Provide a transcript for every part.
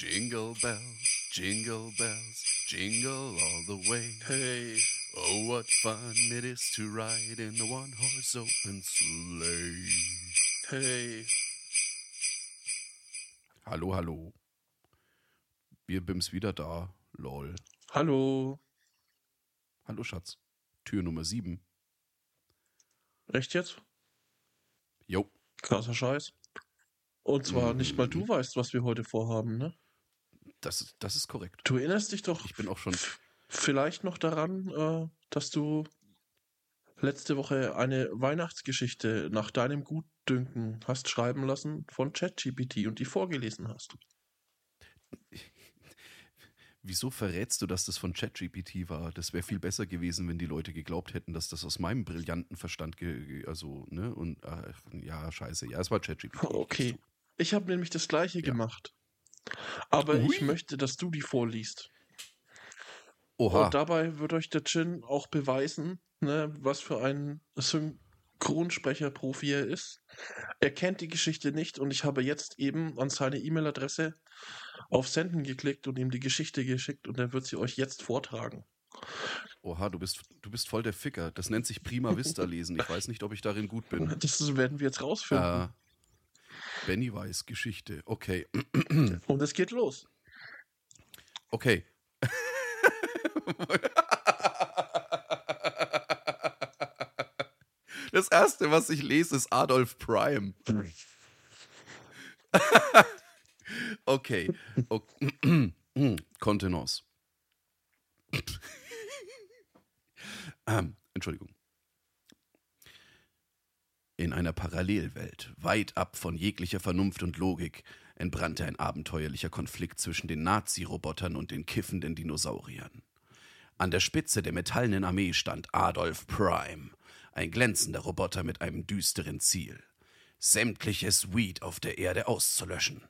Jingle bells, jingle bells, jingle all the way. Hey. Oh, what fun it is to ride in a one horse open sleigh. Hey. Hallo, hallo. Wir bims wieder da. Lol. Hallo. Hallo, Schatz. Tür Nummer 7. Echt jetzt? Jo. Krasser Scheiß. Und zwar nicht mal du weißt, was wir heute vorhaben, ne? Das, ist- das ist korrekt. Du erinnerst dich doch Ich bin auch schon. vielleicht noch daran, äh, dass du letzte Woche eine Weihnachtsgeschichte nach deinem Gutdünken hast schreiben lassen von ChatGPT und die vorgelesen hast. Wieso verrätst du, dass das von ChatGPT war? Das wäre viel besser gewesen, wenn die Leute geglaubt hätten, dass das aus meinem brillanten Verstand, also, ne? Und, ach, ja, scheiße. Ja, es war ChatGPT. Okay. Ich habe nämlich das gleiche Ja. gemacht. Aber ich Ui. möchte, dass du die vorliest. Oha. Und dabei wird euch der Chin auch beweisen, ne, was für ein Synchronsprecher-Profi er ist. Er kennt die Geschichte nicht und ich habe jetzt eben an seine E-Mail-Adresse auf Senden geklickt und ihm die Geschichte geschickt und er wird sie euch jetzt vortragen. Oha, du bist, du bist voll der Ficker. Das nennt sich Prima Vista lesen. Ich weiß nicht, ob ich darin gut bin. Das werden wir jetzt rausfinden. Äh, Benny Weiss Geschichte. Okay. Und es geht los. Okay. Das erste, was ich lese, ist Adolf Prime. Okay. okay. Kontenance. ähm, Entschuldigung. In einer Parallelwelt, weit ab von jeglicher Vernunft und Logik, entbrannte ein abenteuerlicher Konflikt zwischen den Nazi-Robotern und den kiffenden Dinosauriern. An der Spitze der metallenen Armee stand Adolf Prime, ein glänzender Roboter mit einem düsteren Ziel: sämtliches Weed auf der Erde auszulöschen.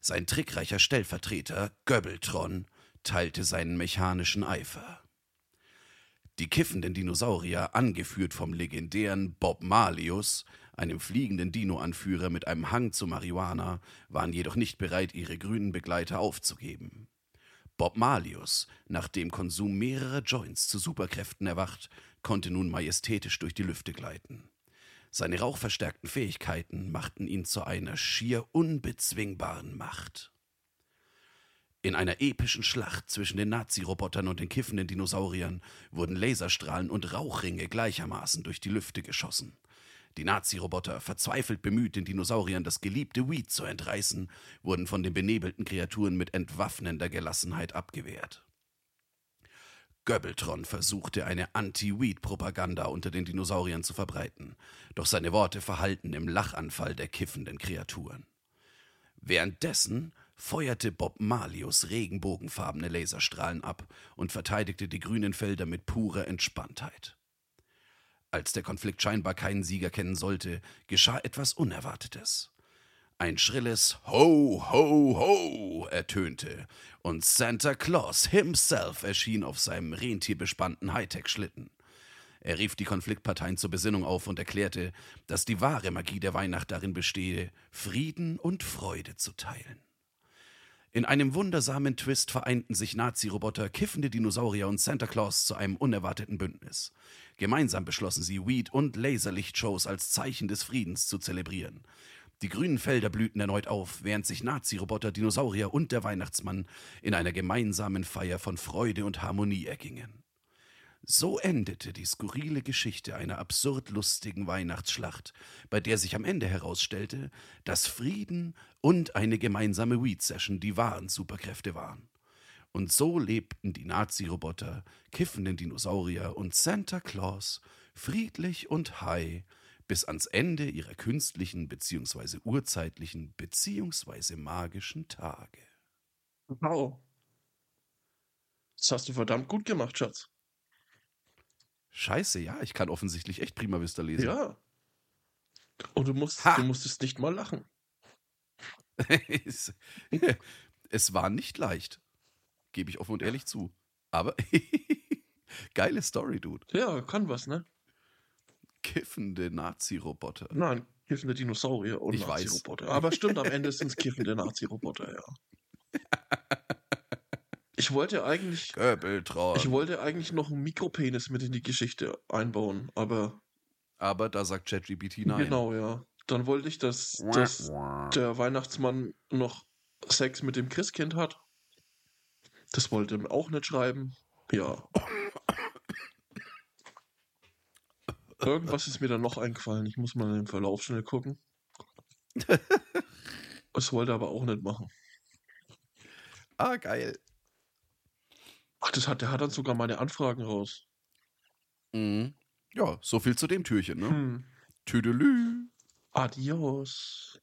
Sein trickreicher Stellvertreter, Göbbeltron, teilte seinen mechanischen Eifer. Die kiffenden Dinosaurier, angeführt vom legendären Bob Malius, einem fliegenden Dino-Anführer mit einem Hang zu Marihuana, waren jedoch nicht bereit, ihre grünen Begleiter aufzugeben. Bob Malius, nach dem Konsum mehrerer Joints zu Superkräften erwacht, konnte nun majestätisch durch die Lüfte gleiten. Seine rauchverstärkten Fähigkeiten machten ihn zu einer schier unbezwingbaren Macht. In einer epischen Schlacht zwischen den Nazi-Robotern und den kiffenden Dinosauriern wurden Laserstrahlen und Rauchringe gleichermaßen durch die Lüfte geschossen. Die Nazi-Roboter, verzweifelt bemüht, den Dinosauriern das geliebte Weed zu entreißen, wurden von den benebelten Kreaturen mit entwaffnender Gelassenheit abgewehrt. Göbbeltron versuchte eine Anti-Weed-Propaganda unter den Dinosauriern zu verbreiten, doch seine Worte verhallten im Lachanfall der kiffenden Kreaturen. Währenddessen feuerte Bob Malius regenbogenfarbene Laserstrahlen ab und verteidigte die grünen Felder mit purer Entspanntheit. Als der Konflikt scheinbar keinen Sieger kennen sollte, geschah etwas Unerwartetes. Ein schrilles Ho, ho, ho ertönte und Santa Claus himself erschien auf seinem rentierbespannten Hightech-Schlitten. Er rief die Konfliktparteien zur Besinnung auf und erklärte, dass die wahre Magie der Weihnacht darin bestehe, Frieden und Freude zu teilen. In einem wundersamen Twist vereinten sich Nazi-Roboter, kiffende Dinosaurier und Santa Claus zu einem unerwarteten Bündnis. Gemeinsam beschlossen sie, Weed- und Laserlichtshows als Zeichen des Friedens zu zelebrieren. Die grünen Felder blühten erneut auf, während sich Nazi-Roboter, Dinosaurier und der Weihnachtsmann in einer gemeinsamen Feier von Freude und Harmonie ergingen. So endete die skurrile Geschichte einer absurd lustigen Weihnachtsschlacht, bei der sich am Ende herausstellte, dass Frieden und eine gemeinsame Weed-Session die wahren Superkräfte waren. Und so lebten die Nazi-Roboter, kiffenden Dinosaurier und Santa Claus friedlich und high bis ans Ende ihrer künstlichen bzw. urzeitlichen bzw. magischen Tage. Wow. Das hast du verdammt gut gemacht, Schatz. Scheiße, ja, ich kann offensichtlich echt Prima Vista lesen. Ja. Und du musst, Ha! du musstest nicht mal lachen. es, es war nicht leicht, gebe ich offen und ehrlich zu. Aber geile Story, Dude. Ja, kann was, ne? Kiffende Nazi-Roboter. Nein, kiffende Dinosaurier und Ich weiß. Nazi-Roboter. Aber stimmt, am Ende sind es kiffende Nazi-Roboter, ja. Ich wollte eigentlich, Köbeltraun. ich wollte eigentlich noch einen Mikropenis mit in die Geschichte einbauen, aber Aber da sagt ChatGPT nein. genau, ja. Dann wollte ich, dass, dass der Weihnachtsmann noch Sex mit dem Christkind hat. Das wollte er auch nicht schreiben. Ja. Irgendwas ist mir dann noch eingefallen. Ich muss mal im Verlauf schnell gucken. Das wollte er aber auch nicht machen. Ah, geil. Ach, das hat, der hat dann sogar meine Anfragen raus. Mhm. Ja, so viel zu dem Türchen, ne? Hm. Tüdelü. Adios.